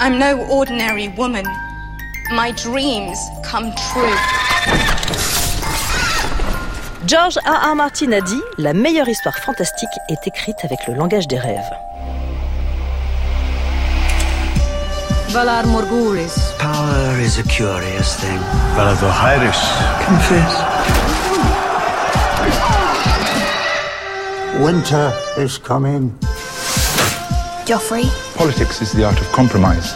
I'm no ordinary woman. My dreams come true. George A. R. Martin a dit La meilleure histoire fantastique est écrite avec le langage des rêves. Valar Morgulis. Power is a curious thing. Valar Hyrus. Confess. Winter is coming. Joffrey? Politics is the art of compromise.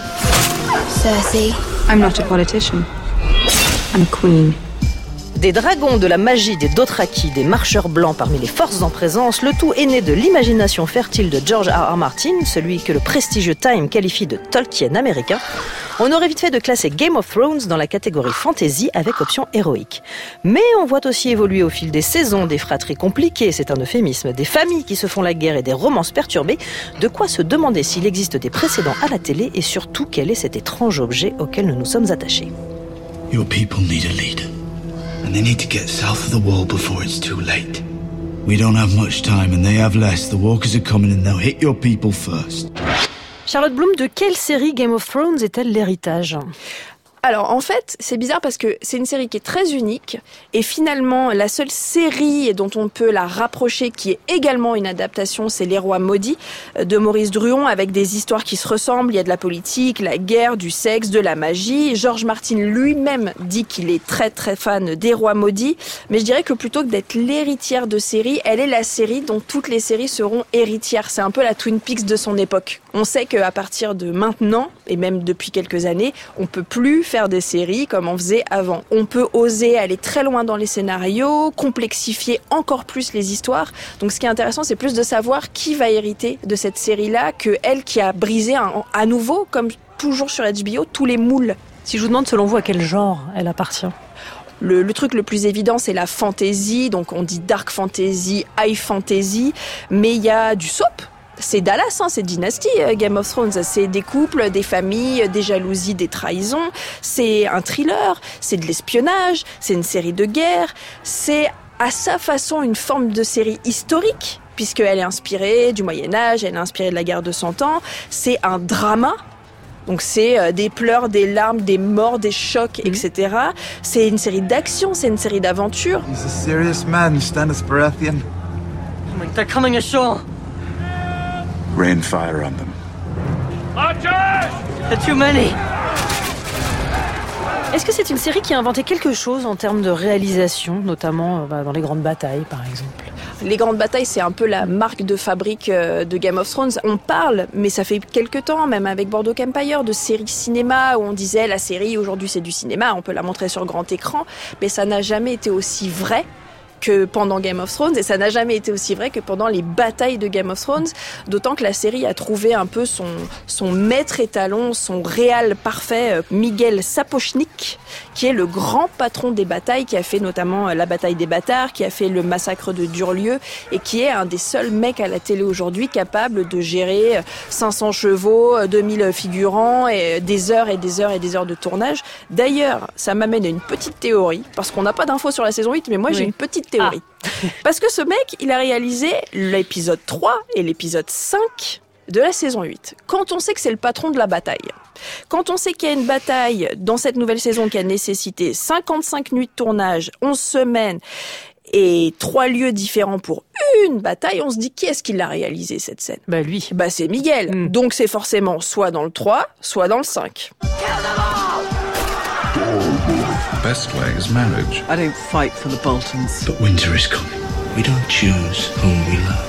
Cersei. I'm not a politician. I'm a queen. Des dragons, de la magie, des Dothraki, des marcheurs blancs parmi les forces en présence, le tout est né de l'imagination fertile de George R. R. Martin, celui que le prestigieux Time qualifie de Tolkien américain. On aurait vite fait de classer Game of Thrones dans la catégorie fantasy avec option héroïque. Mais on voit aussi évoluer au fil des saisons des fratries compliquées, c'est un euphémisme, des familles qui se font la guerre et des romances perturbées, de quoi se demander s'il existe des précédents à la télé et surtout quel est cet étrange objet auquel nous nous sommes attachés. Your people need a leader. And they need to get south of the wall before it's too late. We don't have much time and they have less. The walkers are coming and they'll hit your people first. Charlotte Bloom, de quelle série Game of Thrones est-elle l'héritage? Alors en fait, c'est bizarre parce que c'est une série qui est très unique et finalement la seule série dont on peut la rapprocher qui est également une adaptation, c'est Les Rois maudits euh, de Maurice Druon avec des histoires qui se ressemblent, il y a de la politique, la guerre, du sexe, de la magie. George Martin lui-même dit qu'il est très très fan des Rois maudits, mais je dirais que plutôt que d'être l'héritière de série, elle est la série dont toutes les séries seront héritières. C'est un peu la Twin Peaks de son époque. On sait qu'à partir de maintenant et même depuis quelques années, on peut plus faire des séries comme on faisait avant. On peut oser aller très loin dans les scénarios, complexifier encore plus les histoires. Donc ce qui est intéressant, c'est plus de savoir qui va hériter de cette série-là que elle qui a brisé à nouveau, comme toujours sur HBO, tous les moules. Si je vous demande selon vous à quel genre elle appartient? Le, le, truc le plus évident, c'est la fantasy. Donc, on dit dark fantasy, high fantasy. Mais il y a du soap c'est Dallas, hein, c'est Dynasty, euh, Game of Thrones. C'est des couples, des familles, des jalousies, des trahisons. C'est un thriller, c'est de l'espionnage, c'est une série de guerre. C'est à sa façon une forme de série historique, puisqu'elle est inspirée du Moyen Âge, elle est inspirée de la guerre de Cent Ans. C'est un drama. Donc c'est euh, des pleurs, des larmes, des morts, des chocs, mhm. etc. C'est une série d'action, c'est une série d'aventure. He's a serious man, Stannis Baratheon. They're coming ashore. Rain fire on them. Archers! Too many. Est-ce que c'est une série qui a inventé quelque chose en termes de réalisation, notamment euh, bah, dans les grandes batailles, par exemple? Les grandes batailles, c'est un peu la marque de fabrique euh, de Game of Thrones. On parle, mais ça fait quelques temps, même avec Bordeaux Empire, de séries cinéma où on disait la série aujourd'hui c'est du cinéma, on peut la montrer sur grand écran, mais ça n'a jamais été aussi vrai que pendant Game of Thrones et ça n'a jamais été aussi vrai que pendant les batailles de Game of Thrones d'autant que la série a trouvé un peu son son maître étalon son réal parfait euh, Miguel Sapochnik qui est le grand patron des batailles qui a fait notamment euh, la bataille des bâtards qui a fait le massacre de Durlieu et qui est un des seuls mecs à la télé aujourd'hui capable de gérer 500 euh, chevaux 2000 figurants et des heures et des heures et des heures de tournage. D'ailleurs ça m'amène à une petite théorie parce qu'on n'a pas d'infos sur la saison 8 mais moi j'ai une petite théorie. Ah. Parce que ce mec, il a réalisé l'épisode 3 et l'épisode 5 de la saison 8. Quand on sait que c'est le patron de la bataille, quand on sait qu'il y a une bataille dans cette nouvelle saison qui a nécessité 55 nuits de tournage, 11 semaines et trois lieux différents pour une bataille, on se dit qui est-ce qui l'a réalisé cette scène? Bah lui. Bah c'est Miguel. Hmm. Donc c'est forcément soit dans le 3, soit dans le 5. Best way is marriage. I don't fight for the Boltons. But winter is coming. We don't choose whom we love.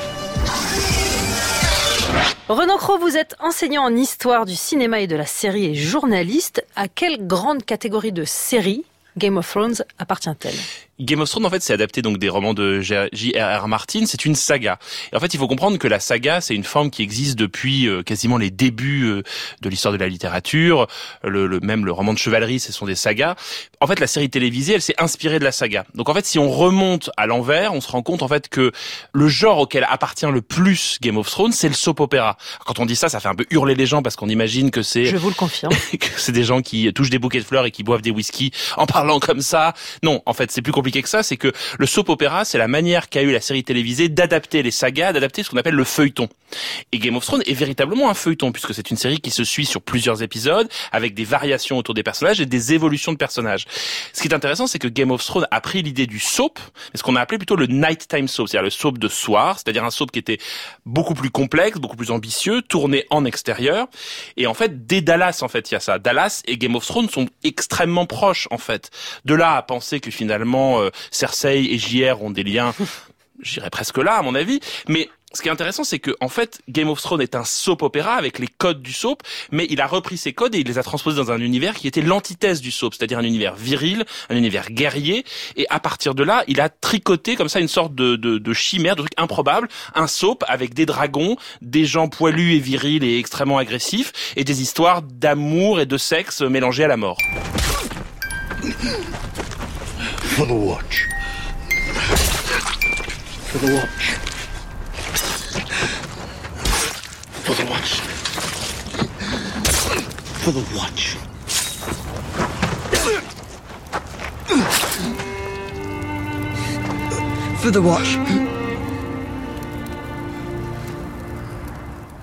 Renan Cro, vous êtes enseignant en histoire du cinéma et de la série et journaliste. À quelle grande catégorie de séries Game of Thrones appartient-elle? Game of Thrones, en fait, c'est adapté donc des romans de J.R.R. Martin. C'est une saga. Et en fait, il faut comprendre que la saga, c'est une forme qui existe depuis euh, quasiment les débuts euh, de l'histoire de la littérature. Le, le, même le roman de chevalerie, ce sont des sagas. En fait, la série télévisée, elle s'est inspirée de la saga. Donc, en fait, si on remonte à l'envers, on se rend compte en fait que le genre auquel appartient le plus Game of Thrones, c'est le soap opéra. Quand on dit ça, ça fait un peu hurler les gens parce qu'on imagine que c'est. Je vous le confirme. que c'est des gens qui touchent des bouquets de fleurs et qui boivent des whisky en parlant comme ça. Non, en fait, c'est plus compliqué c'est que le soap opéra, c'est la manière qu'a eu la série télévisée d'adapter les sagas, d'adapter ce qu'on appelle le feuilleton. Et Game of Thrones est véritablement un feuilleton, puisque c'est une série qui se suit sur plusieurs épisodes, avec des variations autour des personnages et des évolutions de personnages. Ce qui est intéressant, c'est que Game of Thrones a pris l'idée du soap, ce qu'on a appelé plutôt le nighttime soap, c'est-à-dire le soap de soir, c'est-à-dire un soap qui était beaucoup plus complexe, beaucoup plus ambitieux, tourné en extérieur. Et en fait, dès Dallas, en fait, il y a ça. Dallas et Game of Thrones sont extrêmement proches, en fait. De là à penser que finalement, euh, Cersei et JR ont des liens j'irais presque là à mon avis, mais ce qui est intéressant, c'est que en fait, Game of Thrones est un soap opéra avec les codes du soap, mais il a repris ces codes et il les a transposés dans un univers qui était l'antithèse du soap, c'est-à-dire un univers viril, un univers guerrier. Et à partir de là, il a tricoté comme ça une sorte de, de, chimère, de truc improbable, un soap avec des dragons, des gens poilus et virils et extrêmement agressifs, et des histoires d'amour et de sexe mélangés à la mort. For the watch. For the watch. For the watch. For the watch. For the watch.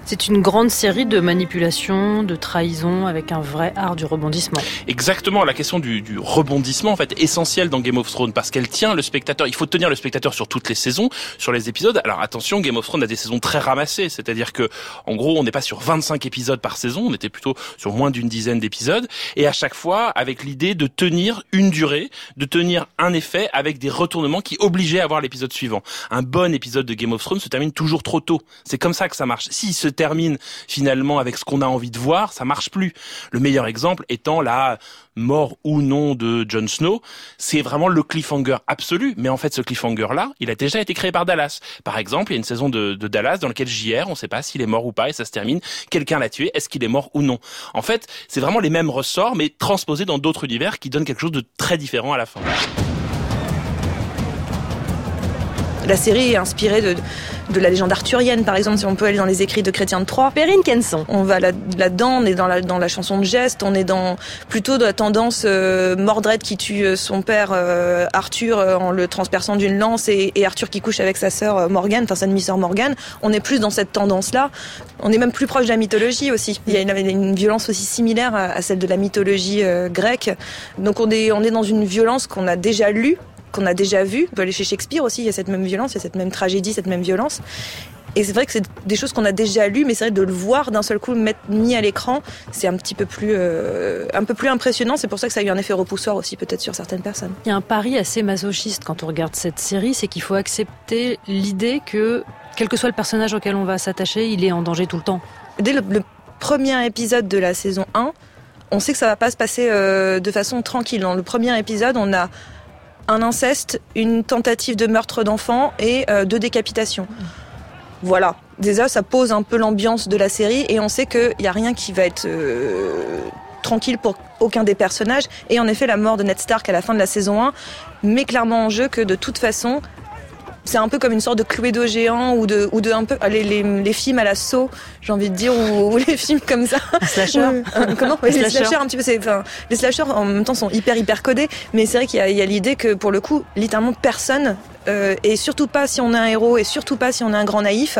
C'est une grande série de manipulations, de trahisons, avec un vrai art du rebondissement. Exactement, la question du, du rebondissement en fait essentielle dans Game of Thrones parce qu'elle tient le spectateur. Il faut tenir le spectateur sur toutes les saisons, sur les épisodes. Alors attention, Game of Thrones a des saisons très ramassées, c'est-à-dire que en gros on n'est pas sur 25 épisodes par saison, on était plutôt sur moins d'une dizaine d'épisodes et à chaque fois avec l'idée de tenir une durée, de tenir un effet avec des retournements qui obligeaient à voir l'épisode suivant. Un bon épisode de Game of Thrones se termine toujours trop tôt. C'est comme ça que ça marche. S'il se termine finalement avec ce qu'on a envie de voir, ça marche plus. Le meilleur exemple étant la mort ou non de Jon Snow, c'est vraiment le cliffhanger absolu. Mais en fait, ce cliffhanger-là, il a déjà été créé par Dallas. Par exemple, il y a une saison de, de Dallas dans laquelle JR, on ne sait pas s'il est mort ou pas, et ça se termine, quelqu'un l'a tué, est-ce qu'il est mort ou non? En fait, c'est vraiment les mêmes ressorts, mais transposés dans d'autres univers qui donnent quelque chose de très différent à la fin. La série est inspirée de, de la légende arthurienne, par exemple, si on peut aller dans les écrits de Chrétien de Troyes. Perrine Kenson. On va là- là-dedans, on est dans la, dans la chanson de geste, on est dans plutôt de la tendance euh, Mordred qui tue euh, son père euh, Arthur en le transperçant d'une lance et, et Arthur qui couche avec sa sœur Morgane, enfin sa demi-sœur Morgane. On est plus dans cette tendance-là. On est même plus proche de la mythologie aussi. Il y a une, une violence aussi similaire à, à celle de la mythologie euh, grecque. Donc on est, on est dans une violence qu'on a déjà lue qu'on a déjà vu. Chez Shakespeare aussi, il y a cette même violence, il y a cette même tragédie, cette même violence. Et c'est vrai que c'est des choses qu'on a déjà lues, mais c'est vrai de le voir d'un seul coup mettre mis à l'écran, c'est un petit peu plus, euh, un peu plus impressionnant. C'est pour ça que ça a eu un effet repoussoir aussi peut-être sur certaines personnes. Il y a un pari assez masochiste quand on regarde cette série, c'est qu'il faut accepter l'idée que, quel que soit le personnage auquel on va s'attacher, il est en danger tout le temps. Dès le, le premier épisode de la saison 1, on sait que ça va pas se passer euh, de façon tranquille. Dans le premier épisode, on a un inceste, une tentative de meurtre d'enfant et euh, deux décapitations. Voilà. Déjà, ça pose un peu l'ambiance de la série et on sait qu'il n'y a rien qui va être euh, tranquille pour aucun des personnages. Et en effet, la mort de Ned Stark à la fin de la saison 1 met clairement en jeu que de toute façon, c'est un peu comme une sorte de Cluedo géant ou de, ou de un peu les, les, les films à la saut, j'ai envie de dire, ou, ou les films comme ça. Slasher. Euh, comment Les les, slashers. un petit peu, c'est, enfin, les slashers en même temps sont hyper hyper codés, mais c'est vrai qu'il y a, il y a l'idée que pour le coup, littéralement personne euh, et surtout pas si on est un héros et surtout pas si on est un grand naïf,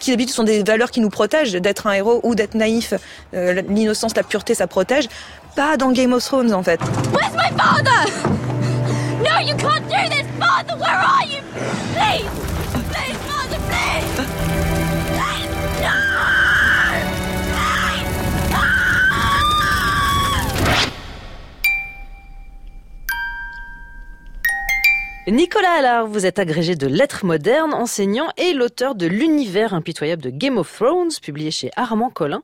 qui d'habitude sont des valeurs qui nous protègent d'être un héros ou d'être naïf. Euh, L'innocence, la pureté, ça protège. Pas dans Game of Thrones en fait. Where's my father? No, you can't do this! Father, where are you? Please! Please, Father, please! Nicolas Allard, vous êtes agrégé de lettres modernes, enseignant et l'auteur de L'univers impitoyable de Game of Thrones, publié chez Armand Collin.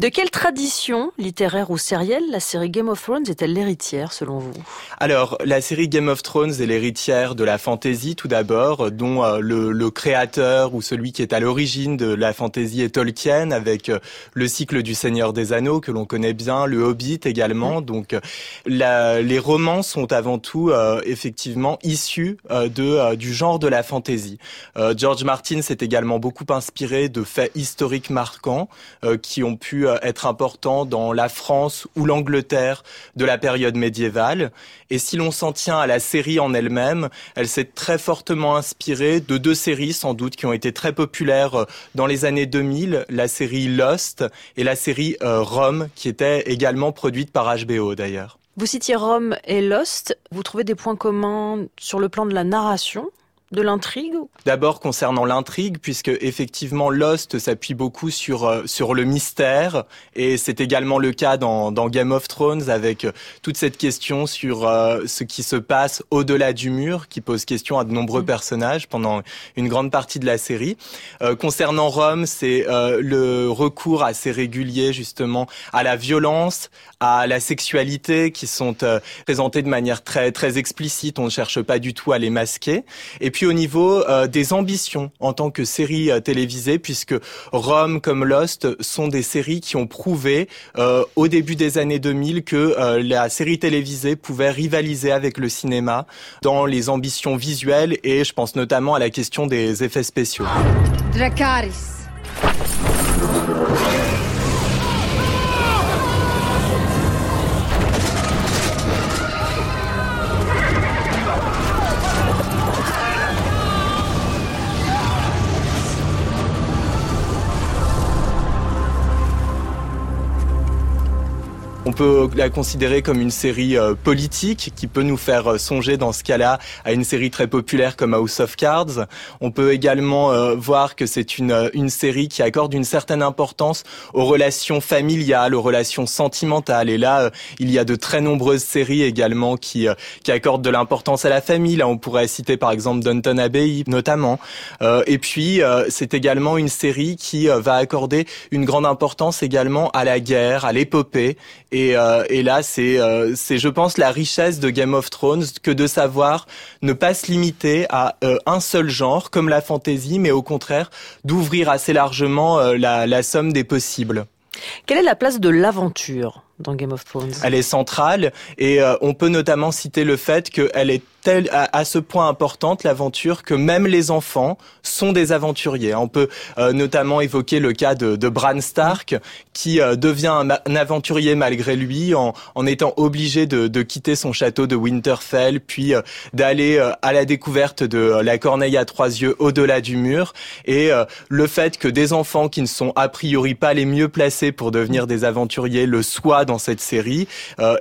De quelle tradition, littéraire ou sérielle, la série Game of Thrones est-elle l'héritière, selon vous? Alors, la série Game of Thrones est l'héritière de la fantasy tout d'abord, dont euh, le, le créateur ou celui qui est à l'origine de la fantasy est Tolkien, avec euh, le cycle du Seigneur des Anneaux que l'on connaît bien, le Hobbit également. Donc, euh, la- les romans sont avant tout euh, effectivement issus de du genre de la fantasy. Euh, George Martin s'est également beaucoup inspiré de faits historiques marquants euh, qui ont pu euh, être important dans la France ou l'Angleterre de la période médiévale. Et si l'on s'en tient à la série en elle-même, elle s'est très fortement inspirée de deux séries sans doute qui ont été très populaires euh, dans les années 2000, la série Lost et la série euh, Rome qui était également produite par HBO d'ailleurs. Vous citiez Rome et Lost. Vous trouvez des points communs sur le plan de la narration de l'intrigue D'abord concernant l'intrigue, puisque effectivement Lost s'appuie beaucoup sur euh, sur le mystère, et c'est également le cas dans, dans Game of Thrones avec euh, toute cette question sur euh, ce qui se passe au-delà du mur, qui pose question à de nombreux mm. personnages pendant une grande partie de la série. concernant Rome, c'est le recours assez régulier justement à la violence, à la sexualité, qui sont présentés de manière très très explicite. On ne cherche pas du tout à les masquer. Et puis puis au niveau euh, des ambitions en tant que série euh, télévisée, puisque Rome comme Lost sont des séries qui ont prouvé euh, au début des années 2000 que la série télévisée pouvait rivaliser avec le cinéma dans les ambitions visuelles et je pense notamment à la question des effets spéciaux. Dracaris. Peut la considérer comme une série euh, politique qui peut nous faire euh, songer dans ce cas-là à une série très populaire comme House of Cards. On peut également euh, voir que c'est une, une série qui accorde une certaine importance aux relations familiales, aux relations sentimentales. Et là, il y a de très nombreuses séries également qui, qui accordent de l'importance à la famille. Là, on pourrait citer par exemple Downton Abbey notamment. et puis, c'est également une série qui va accorder une grande importance également à la guerre, à l'épopée et, euh, et là, c'est, euh, c'est, je pense, la richesse de Game of Thrones que de savoir ne pas se limiter à euh, un seul genre, comme la fantasy, mais au contraire d'ouvrir assez largement la, la somme des possibles. Quelle est la place de l'aventure dans Game of Thrones? Elle est centrale et on peut notamment citer le fait qu'elle est telle, à, ce point importante l'aventure que même les enfants sont des aventuriers. On peut euh, notamment évoquer le cas de, de Bran Stark qui euh, devient un, aventurier malgré lui en, en étant obligé de, de, quitter son château de Winterfell puis euh, d'aller à la découverte de la corneille à trois yeux au-delà du mur et le fait que des enfants qui ne sont a priori pas les mieux placés pour devenir des aventuriers le soient dans cette série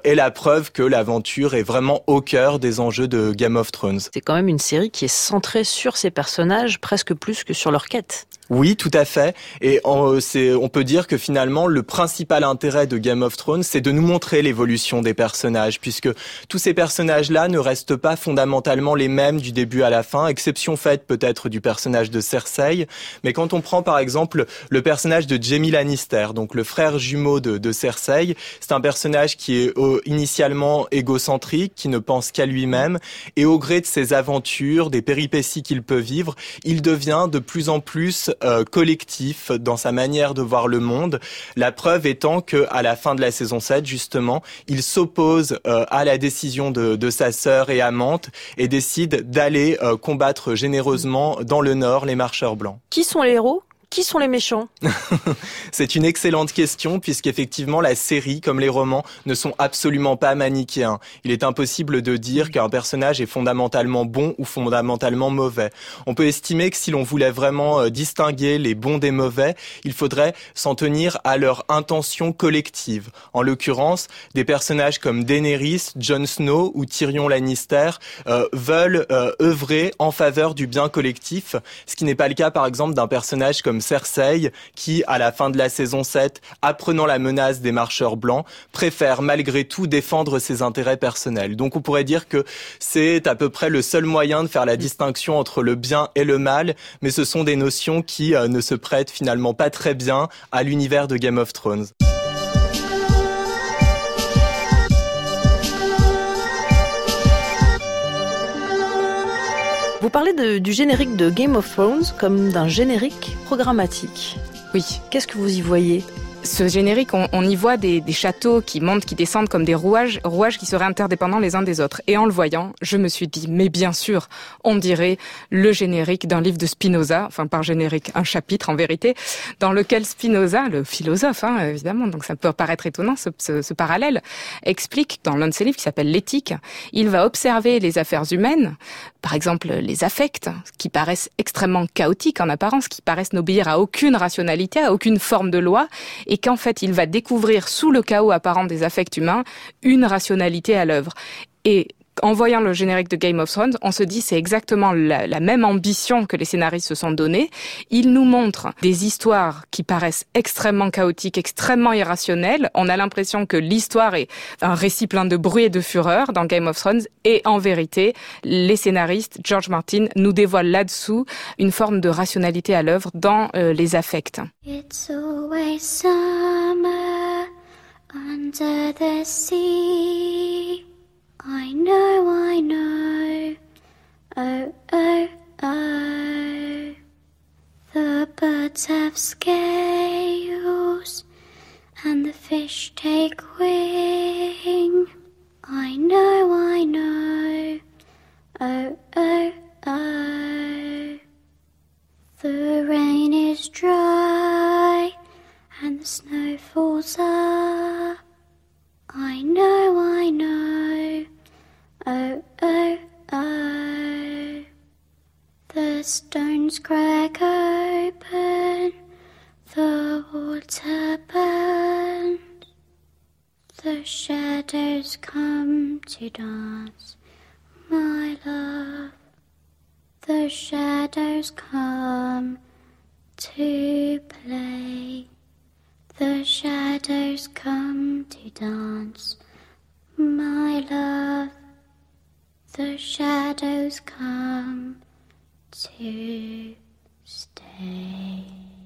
est la preuve que l'aventure est vraiment au cœur des enjeux de Game of Thrones. C'est quand même une série qui est centrée sur ces personnages presque plus que sur leur quête. Oui, tout à fait. Et on, on peut dire que finalement, le principal intérêt de Game of Thrones, c'est de nous montrer l'évolution des personnages, puisque tous ces personnages-là ne restent pas fondamentalement les mêmes du début à la fin, exception faite peut-être du personnage de Cersei. Mais quand on prend par exemple le personnage de Jaime Lannister, donc le frère jumeau de, de Cersei, c'est un personnage qui est initialement égocentrique, qui ne pense qu'à lui-même, et au gré de ses aventures, des péripéties qu'il peut vivre, il devient de plus en plus euh, collectif dans sa manière de voir le monde. La preuve étant que à la fin de la saison 7, justement, il s'oppose euh, à la décision de, de, sa sœur et amante et décide d'aller euh, combattre généreusement dans le nord les marcheurs blancs. Qui sont les héros? Qui sont les méchants C'est une excellente question puisqu'effectivement la série, comme les romans, ne sont absolument pas manichéens. Il est impossible de dire qu'un personnage est fondamentalement bon ou fondamentalement mauvais. On peut estimer que si l'on voulait vraiment euh, distinguer les bons des mauvais, il faudrait s'en tenir à leur intention collective. En l'occurrence, des personnages comme Daenerys, Jon Snow ou Tyrion Lannister euh, veulent euh, œuvrer en faveur du bien collectif, ce qui n'est pas le cas par exemple d'un personnage comme Cersei, qui, à la fin de la saison 7, apprenant la menace des marcheurs blancs, préfère malgré tout défendre ses intérêts personnels. Donc on pourrait dire que c'est à peu près le seul moyen de faire la distinction entre le bien et le mal, mais ce sont des notions qui euh, ne se prêtent finalement pas très bien à l'univers de Game of Thrones. Vous parlez du générique de Game of Thrones comme d'un générique programmatique. Oui. Qu'est-ce que vous y voyez? Ce générique, on, on y voit des, des, châteaux qui montent, qui descendent comme des rouages, rouages qui seraient interdépendants les uns des autres. Et en le voyant, je me suis dit, mais bien sûr, on dirait le générique d'un livre de Spinoza, enfin par générique, un chapitre en vérité, dans lequel Spinoza, le philosophe, hein, évidemment, donc ça peut paraître étonnant ce, ce, ce parallèle, explique dans l'un de ses livres qui s'appelle L'éthique, il va observer les affaires humaines, par exemple les affects, qui paraissent extrêmement chaotiques en apparence, qui paraissent n'obéir à aucune rationalité, à aucune forme de loi, et qu'en fait il va découvrir sous le chaos apparent des affects humains une rationalité à l'œuvre. En voyant le générique de Game of Thrones, on se dit c'est exactement la, même ambition que les scénaristes se sont donnés. Ils nous montrent des histoires qui paraissent extrêmement chaotiques, extrêmement irrationnelles. On a l'impression que l'histoire est un récit plein de bruit et de fureur dans Game of Thrones. Et en vérité, les scénaristes, George Martin, nous dévoilent là-dessous une forme de rationalité à l'œuvre dans euh, les affects. I know, I know. Oh, oh, oh. The birds have scales and the fish take wing. I know, I know. Oh, oh, oh. The rain is dry and the snow falls up. I know, crack open, the water the shadows come to dance, my love. The shadows come to play. The shadows come to dance, my love. The shadows come to stay.